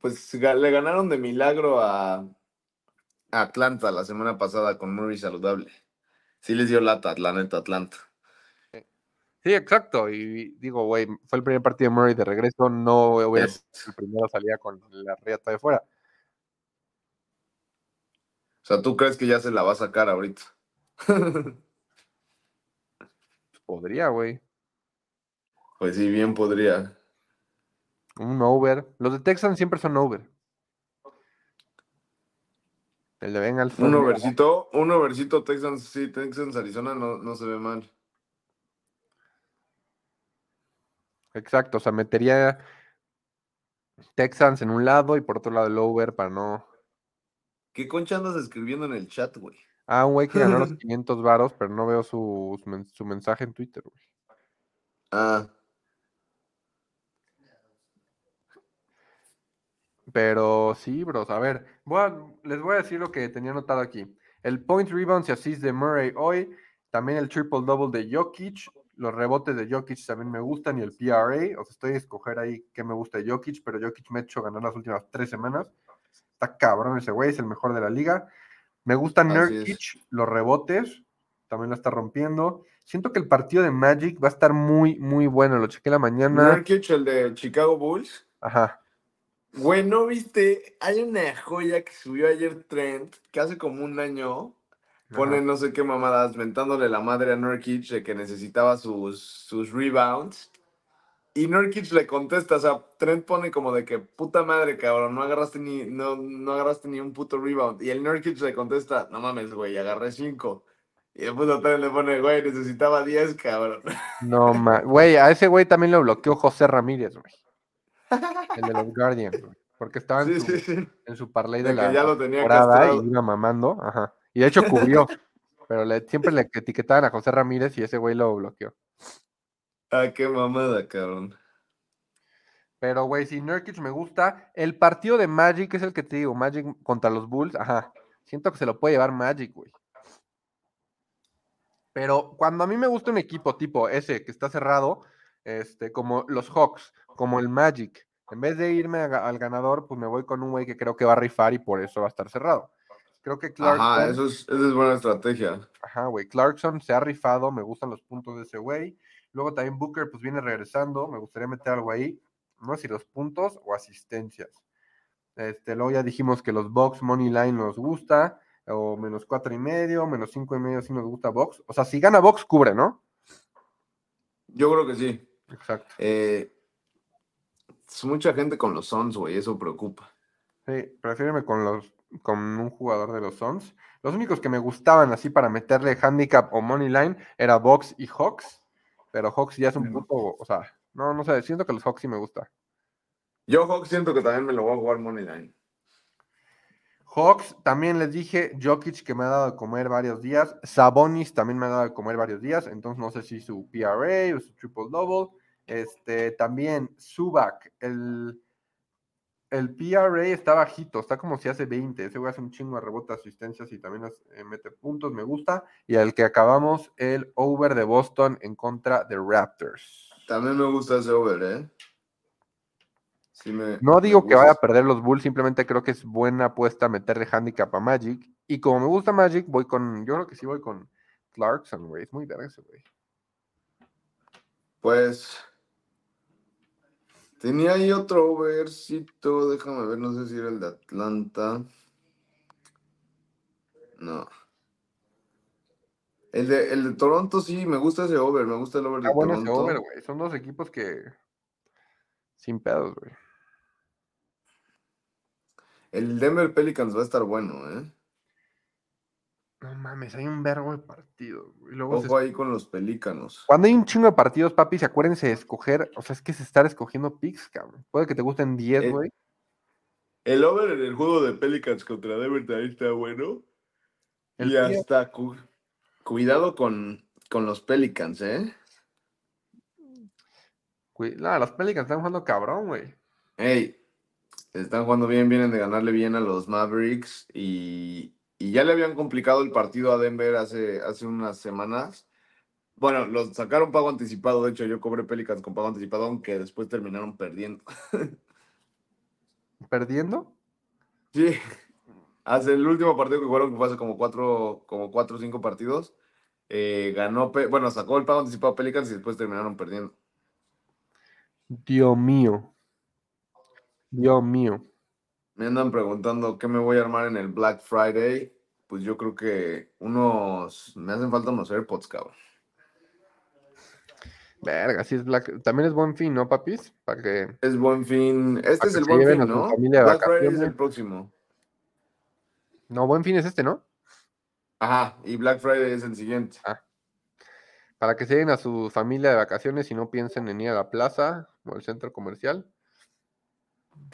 Pues le ganaron de milagro a Atlanta la semana pasada con Murray saludable. Sí les dio lata, la neta, Atlanta. Sí, exacto. Y digo, güey, fue el primer partido de Murray de regreso. No hubiera Yes. sido el primero salía con la riata de fuera. O sea, ¿tú crees que ya se la va a sacar ahorita? Podría, güey. pues sí, bien podría. Un over. Los de Texans siempre son over. El de Bengals. Un overcito, un overcito Texans, sí, Texans, Arizona no, no se ve mal. Exacto. O sea, metería Texans en un lado y por otro lado el over para no. ¿Qué concha andas escribiendo en el chat, güey? Ah, un güey que ganó los 500 varos, pero no veo su, su men- su mensaje en Twitter, güey. Ah, Pero sí, bros. A ver, voy a- les voy a decir lo que tenía anotado aquí. El point rebounds y assists de Murray hoy. También el triple double de Jokic. Los rebotes de Jokic también me gustan y el PRA. O sea, estoy a escoger ahí qué me gusta de Jokic, pero Jokic me ha hecho ganar las últimas tres semanas. Está cabrón ese güey, es el mejor de la liga. Me gusta Nurkic, los rebotes. También la está rompiendo. Siento que el partido de Magic va a estar muy, muy bueno. Lo chequé la mañana. Nurkic, el de Chicago Bulls. Ajá. Güey, ¿no viste? Hay una joya que subió ayer Trent, que hace como un año pone ajá. no sé qué mamadas, mentándole la madre a Nurkic de que necesitaba sus, sus rebounds. Y Nurkic le contesta, o sea, Trent pone como de que puta madre, cabrón, no agarraste ni, no, no agarraste ni un puto rebound. Y el Nurkic le contesta, no mames, güey, agarré cinco. Y el puto Trent le pone, güey, necesitaba 10, cabrón. No, ma- güey, a ese güey también lo bloqueó José Ramírez, güey. El de los Guardians, güey. Porque estaba en Sí, su, sí, sí. en su parlay De la ya lo tenía y iba mamando, ajá. Y de hecho cubrió, pero le, siempre le etiquetaban a José Ramírez y ese güey lo bloqueó. Ah, qué mamada, cabrón. Pero, güey, si Nurkic me gusta, el partido de Magic es el que te digo, Magic contra los Bulls, ajá. Siento que se lo puede llevar Magic, güey. Pero cuando a mí me gusta un equipo tipo ese que está cerrado, este, como los Hawks, como el Magic, en vez de irme a al ganador, pues me voy con un güey que creo que va a rifar y por eso va a estar cerrado. Creo que Clarkson, Ajá, eso es, esa es buena estrategia. ajá, güey, Clarkson se ha rifado, me gustan los puntos de ese güey. Luego también Booker, pues viene regresando, me gustaría meter algo ahí, no sé si los puntos o asistencias. Este, luego ya dijimos que los Box Money Line nos gusta, o menos cuatro y medio, menos cinco y medio si nos gusta Box. O sea, si gana Box, cubre, ¿no? Yo creo que sí. Exacto. Eh, es mucha gente con los Suns, güey, eso preocupa. Sí, prefiéreme con los con un jugador de los Suns. Los únicos que me gustaban así para meterle handicap o money line era Box y Hawks, pero Hawks ya es un punto, o sea, no, no sé, siento que los Hawks sí me gusta. Yo, Hawks, siento que también me lo voy a jugar Moneyline. Hawks, también les dije, Jokic que me ha dado de comer varios días, Sabonis también me ha dado de comer varios días, entonces no sé si su PRA o su triple double. Este, también Subak, el, el PRA está bajito, está como si hace 20, ese güey hace un chingo de rebote, asistencias y también las- eh, mete puntos, me gusta. Y al que acabamos, el over de Boston en contra de Raptors. También me gusta ese over, ¿eh? Sí me- No me digo que vaya a perder los Bulls, simplemente creo que es buena apuesta meterle handicap a Magic. Y como me gusta Magic, voy con, yo creo que sí voy con Clarkson, güey. Es muy verga ese güey. Pues. Tenía ahí otro overcito, déjame ver, no sé si era el de Atlanta. No. El de, el de Toronto sí, me gusta ese over, me gusta el over de ese Toronto. over, güey. Son dos equipos que. Sin pedos, güey. El Denver Pelicans va a estar bueno, ¿eh? No mames, hay un vergo de partidos. Luego se- Ojo ahí con los Pelícanos. Cuando hay un chingo de partidos, papi, se acuérdense de escoger. O sea, es que es estar escogiendo picks, cabrón. Puede que te gusten 10, Eh, güey. El over en el juego de Pelicans contra Denver también está bueno. El y pie- hasta cu- cuidado con, con los Pelicans, ¿eh? No, los Pelicans están jugando cabrón, güey. Ey, Están jugando bien, vienen de ganarle bien a los Mavericks y, y ya le habían complicado el partido a Denver hace, hace unas semanas. Bueno, los sacaron pago anticipado. De hecho, yo cobré Pelicans con pago anticipado, aunque después terminaron perdiendo. ¿Perdiendo? Sí. Hace el último partido que jugaron, que fue hace como cuatro, como cuatro o cinco partidos, eh, ganó, bueno, sacó el pago anticipado Pelicans y después terminaron perdiendo. Dios mío. Dios mío. Me andan preguntando qué me voy a armar en el Black Friday. Pues yo creo que unos, me hacen falta unos AirPods, cabrón. Verga, sí es Black. También es buen fin, ¿no, papis? Para que. Es buen fin. Este es el buen fin, ¿no? Black Friday es el próximo. No, buen fin es este, ¿no? Ajá, y Black Friday es el siguiente. Para que se lleven a su familia de vacaciones y no piensen en ir a la plaza o al centro comercial.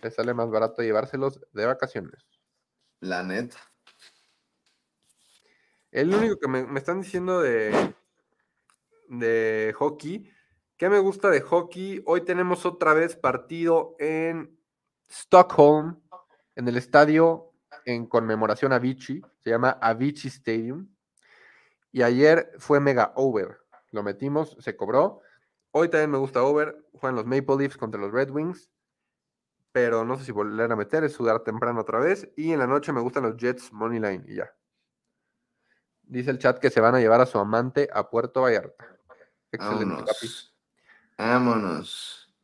Les sale más barato llevárselos de vacaciones. La neta. El único que me, me están diciendo de, de hockey, ¿qué me gusta de hockey? Hoy tenemos otra vez partido en Stockholm, en el estadio en conmemoración a Avicii, se llama Avicii Stadium. Y ayer fue mega over, lo metimos, se cobró. Hoy también me gusta over, juegan los Maple Leafs contra los Red Wings, pero no sé si volver a meter, es sudar temprano otra vez. Y en la noche me gustan los Jets Money Line y ya. Dice el chat que se van a llevar a su amante a Puerto Vallarta. Excelente, papi. Vámonos.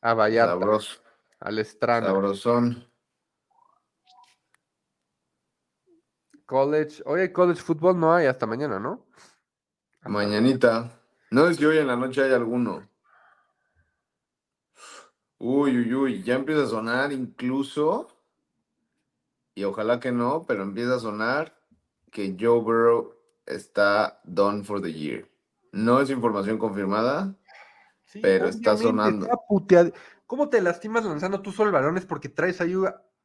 A Vallarta, Sabroso. al Estrano. Sabrosón. College. Oye, college fútbol no hay hasta mañana, ¿no? Mañanita. No es que hoy en la noche hay alguno. Uy, uy, uy. Ya empieza a sonar incluso. Y ojalá que no, pero empieza a sonar que Joe Burrow está done for the year. No es información confirmada. Sí, pero está sonando. está. ¿Cómo te lastimas lanzando tú solo el balón? Es porque traes ahí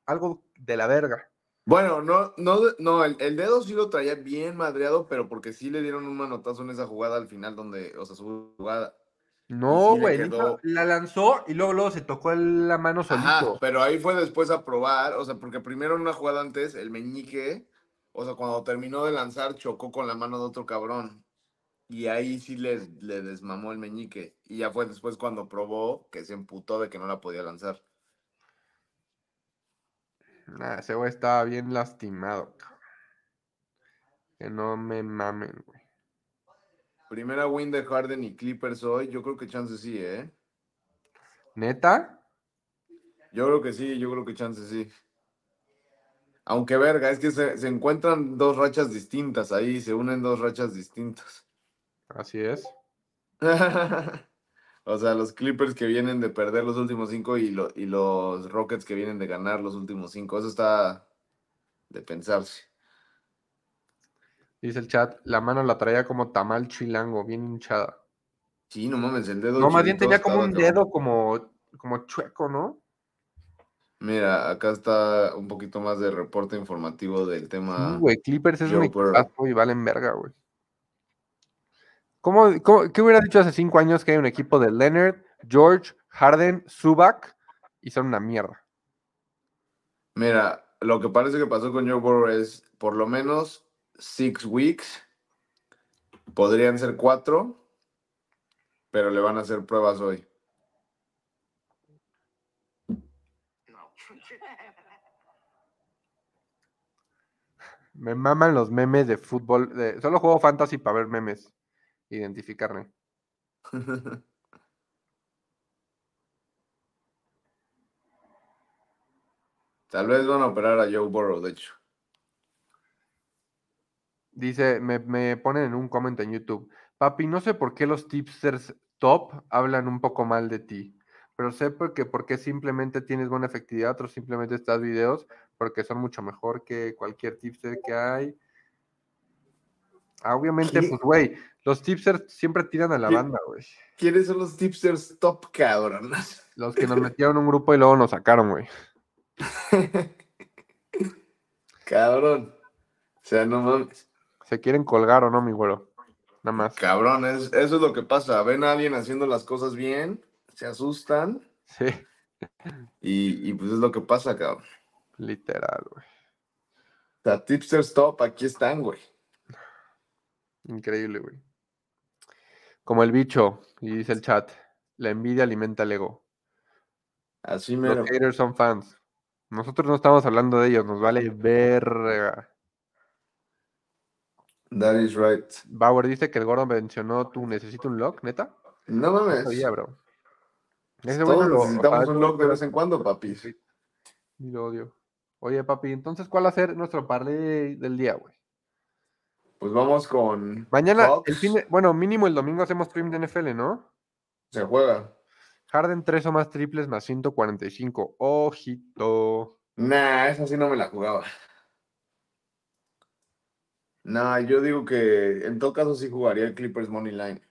algo de la verga. Bueno, no, no, no, el, el dedo sí lo traía bien madreado, pero porque sí le dieron un manotazo en esa jugada al final donde, o sea, su jugada. No, güey. quedó- La lanzó y luego, luego se tocó la mano Ajá, solito. pero ahí fue después a probar, o sea, porque primero en una jugada antes, el meñique, o sea, cuando terminó de lanzar, chocó con la mano de otro cabrón. Y ahí sí le, le desmamó el meñique. Y ya fue después cuando probó que se emputó de que no la podía lanzar. Nah, ese güey estaba bien lastimado. Que no me mamen, güey. Primera win de Harden y Clippers hoy, yo creo que chance sí, ¿eh? ¿Neta? Yo creo que sí, yo creo que chance sí. Aunque verga, es que se, se encuentran dos rachas distintas ahí, se unen dos rachas distintas. Así es. o sea, los Clippers que vienen de perder los últimos cinco y, lo- y los Rockets que vienen de ganar los últimos cinco. Eso está de pensarse. Dice el chat, la mano la traía como tamal chilango, bien hinchada. Sí, no mames, el dedo. No, más bien tenía como un dedo como, como chueco, ¿no? Mira, acá está un poquito más de reporte informativo del tema. Sí, güey, Clippers es un Joe equipazo y valen verga, güey. ¿Cómo, cómo- qué hubiera dicho hace cinco años que hay un equipo de Leonard, George, Harden, Zubac y son una mierda? Mira, lo que parece que pasó con Joe Burrow es por lo menos six weeks. Podrían ser cuatro, pero le van a hacer pruebas hoy. Me maman los memes de fútbol. de- solo juego fantasy para ver memes. Identificarme. Tal vez van a operar a Joe Burrow, de hecho. Dice, me, me ponen en un comment en YouTube. Papi, no sé por qué los tipsters top hablan un poco mal de ti, pero sé porque, porque simplemente tienes buena efectividad, otros simplemente estás videos porque son mucho mejor que cualquier tipster que hay. Ah, obviamente, ¿Qué? pues, güey, los tipsters siempre tiran a la banda, güey. ¿Quiénes son los tipsters top, cabrón? Los que nos metieron en un grupo y luego nos sacaron, güey. cabrón. O sea, no mames. Se quieren colgar o no, mi güero. Nada más. Cabrón, es- eso es lo que pasa. Ven a alguien haciendo las cosas bien, se asustan Sí. Y, y pues es lo que pasa, cabrón. Literal, güey. Sea, Tipster Stop, aquí están, güey. Increíble, güey. Como el bicho, y dice el chat, la envidia alimenta el ego. Así mero. Los haters son fans. Nosotros no estamos hablando de ellos, nos vale verga. That is right. Bauer dice que el gordo mencionó tú necesito un lock, neta. No mames. sabía, bro. Ese Todos güey lo- o necesitamos un log de vez en cuando, papis. Y lo odio. Oye, papi, entonces, ¿cuál va a ser nuestro parlay del día, güey? Pues vamos con. Mañana, el fin de- bueno, mínimo el domingo hacemos stream de NFL, ¿no? Se juega. Harden 3 o más triples más 145. Ojito. Nah, esa sí no me la jugaba. Nah, yo digo que en todo caso sí jugaría el Clippers Money Line.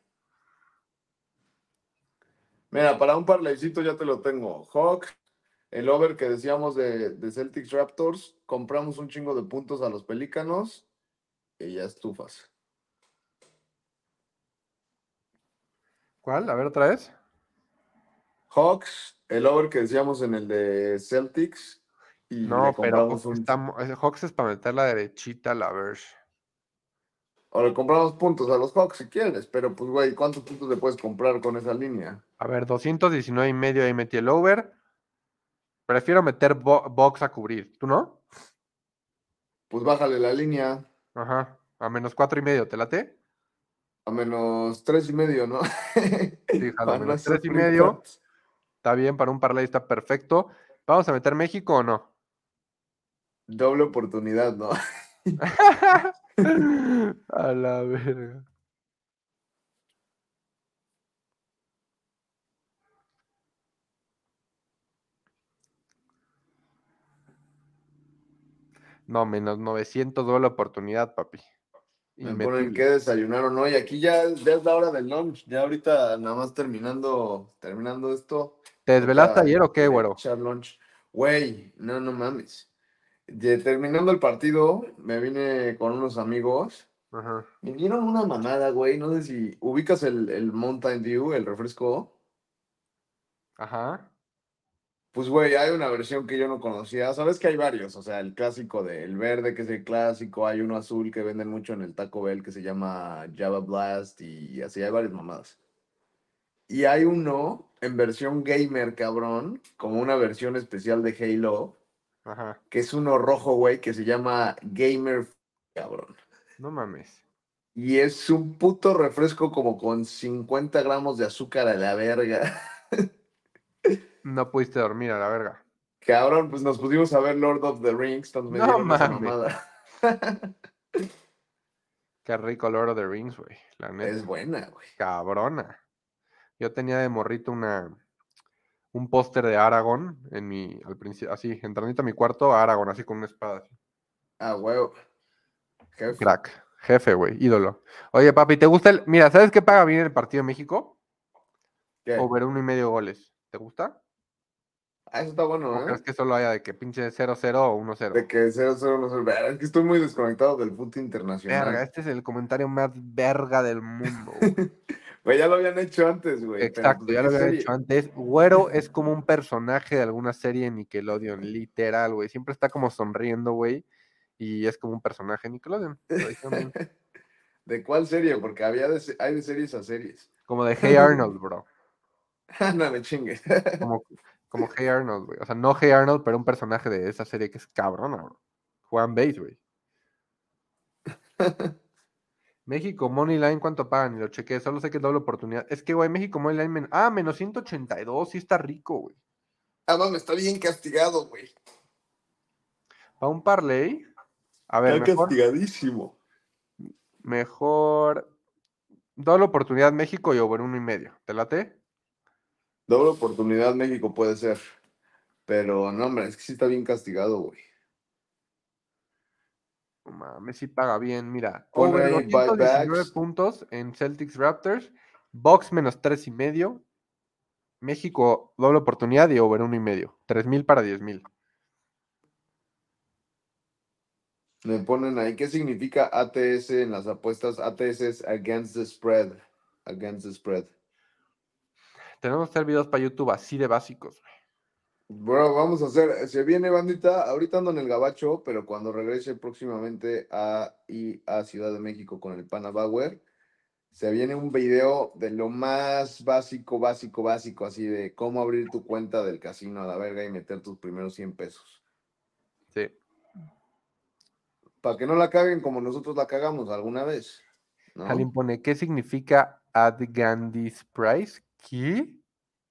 Mira, para un parlaycito ya te lo tengo. Hawk, el over que decíamos de, de Celtics Raptors, compramos un chingo de puntos a los Pelícanos y ya estufas. ¿Cuál? A ver otra vez. Hawks, el over que decíamos en el de Celtics y No, pero un- estamos- Hawks es para meter la derechita a la verge. O le compramos puntos a los Hawks si quieres, pero pues, güey, ¿cuántos puntos le puedes comprar con esa línea? A ver, 219 y medio ahí metí el over. Prefiero meter bo- box a cubrir. ¿Tú no? Pues bájale la línea Ajá. A menos cuatro y medio. ¿Te late? a menos tres y medio, ¿no? Sí, no menos tres y medio. Está bien, para un parlay está perfecto. ¿Vamos a meter México o no? Doble oportunidad, ¿no? a la verga. No, menos 900 doble oportunidad, papi. Me ponen Inmetible. que desayunaron hoy. Aquí ya, ya es la hora del lunch. Ya ahorita nada más terminando, terminando esto. ¿Te desvelaste ayer o qué, güero? Lunch. Güey, no, no mames. De- terminando el partido, me vine con unos amigos. Ajá. Me dieron una mamada, güey. No sé si ubicas el, el Mountain Dew, el refresco. Ajá. Pues, güey, hay una versión que yo no conocía. Sabes que hay varios, o sea, el clásico del verde, que es el clásico, hay uno azul que venden mucho en el Taco Bell que se llama Java Blast y así hay varias mamadas. Y hay uno en versión gamer, cabrón, como una versión especial de Halo, Ajá. que es uno rojo, güey, que se llama Gamer, cabrón. No mames. Y es un puto refresco como con 50 gramos de azúcar a la verga. No pudiste dormir a la verga. Cabrón, pues nos pusimos a ver Lord of the Rings, entonces me No mames. Qué rico Lord of the Rings, güey. La neta. Es buena, güey. Cabrona. Yo tenía de morrito una un póster de Aragorn en mi al principio, así, entrando a mi cuarto, Aragorn, así con una espada. así. Ah, huevo. Jefe. Crack, jefe, güey, ídolo. Oye, papi, ¿te gusta el. Mira, ¿sabes qué paga bien el partido de México? ¿Qué? Over uno y medio goles. ¿Te gusta? Ah, eso está ¿O bueno, crees ¿eh? que solo haya de que pinche 0-0 o 1-0? De que 0-0 no se Verga, Es que estoy muy desconectado del fútbol internacional. Verga, este es el comentario más verga del mundo. güey. Ya lo habían hecho antes, güey. Exacto, ya ¿de lo qué había serie? dicho antes. Güero es como un personaje de alguna serie en Nickelodeon, literal, güey. Siempre está como sonriendo, güey. Y es como un personaje de Nickelodeon. ¿De cuál serie? Porque había de, hay de series a series. Como de Hey Arnold, bro. no me chingue. Como, como Hey Arnold, güey. O sea, no Hey Arnold, pero un personaje de esa serie que es cabrona, bro. Juan Base, güey. México Money Line, ¿cuánto pagan? Y lo chequé, solo sé que es doble oportunidad. Es que, güey, México Money Line, men- ah, menos 182, sí está rico, güey. ah, no, me está bien castigado, güey. Para un parlay, a ver, Está mejor, castigadísimo. mejor doble oportunidad México y over uno y medio. ¿Te late? Doble oportunidad México puede ser. Pero no, hombre, es que sí está bien castigado, güey. No mames, sí paga bien, mira. Over ahí 219 buybacks. puntos en Celtics Raptors, Box menos tres y medio, México doble oportunidad y over uno y medio. Tres mil para diez mil. Me ponen ahí, ¿qué significa ATS en las apuestas? ATS es against the spread. Against the spread. Tenemos que hacer videos para YouTube así de básicos, güey. Bro, vamos a hacer, se viene bandita, ahorita ando en el Gabacho, pero cuando regrese próximamente a, y a Ciudad de México con el Pana Bauer, se viene un video de lo más básico, básico, básico, así de cómo abrir tu cuenta del casino a la verga y meter tus primeros 100 pesos. Sí. Para que no la caguen como nosotros la cagamos alguna vez. ¿no? Alguien pone, ¿qué significa Ad Gandhi's Price? ¿Qué?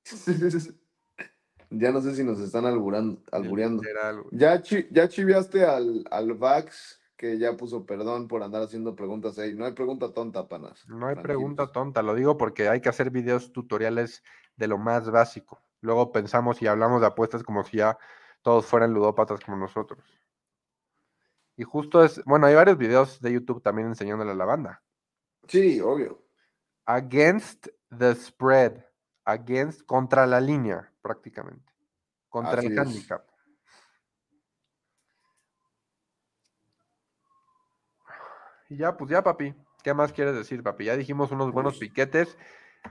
ya no sé si nos están alburando, albureando. Ya, chi- ya chiviaste al, al Vax, que ya puso perdón por andar haciendo preguntas ahí. No hay pregunta tonta, panas. No hay Tranquilos. pregunta tonta, lo digo porque hay que hacer videos tutoriales de lo más básico. Luego pensamos y hablamos de apuestas como si ya todos fueran ludópatas como nosotros. Y justo es, bueno, hay varios videos de YouTube también enseñándole a la banda. Sí, obvio. Against the spread, against, contra la línea, prácticamente. Contra Así el es. handicap. Y ya, pues ya, papi. ¿Qué más quieres decir, papi? Ya dijimos unos buenos Pues- piquetes.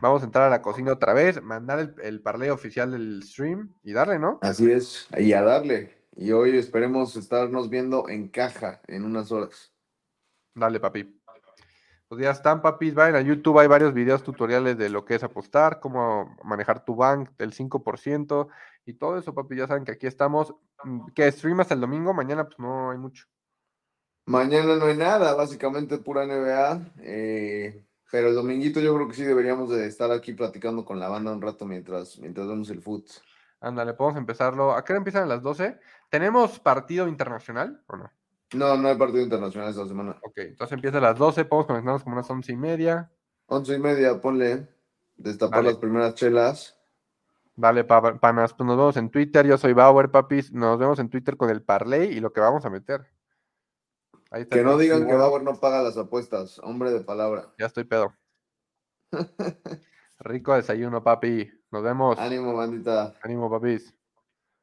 Vamos a entrar a la cocina otra vez, mandar el, el parlay oficial del stream y darle, ¿no? Así es. Y a darle. Y hoy esperemos estarnos viendo en caja en unas horas. Dale, papi. Pues ya están, papis. Vayan a YouTube, hay varios videos tutoriales de lo que es apostar, cómo manejar tu bank del 5% y todo eso, papi. Ya saben que aquí estamos. Mm, ¿Qué stream hasta el domingo? Mañana, pues no hay mucho. Mañana no hay nada, básicamente pura NBA. eh, pero el dominguito yo creo que sí deberíamos de estar aquí platicando con la banda un rato mientras, mientras vemos el foot. Ándale, podemos empezarlo. ¿A qué hora empiezan a las 12? ¿Tenemos partido internacional o no? No, no hay partido internacional esta semana. Ok, entonces empieza a las 12, podemos conectarnos como unas once y media. Once y media, ponle. Destapar las primeras chelas. Vale, pa- panas, pues nos vemos en Twitter. Yo soy Bauer, papis. Nos vemos en Twitter con el parlay y lo que vamos a meter. Ahí está Que no digan que. Bauer no paga las apuestas. Hombre de palabra. Ya estoy pedo. Rico desayuno, papi. Nos vemos. Ánimo, bandita. Ánimo, papis.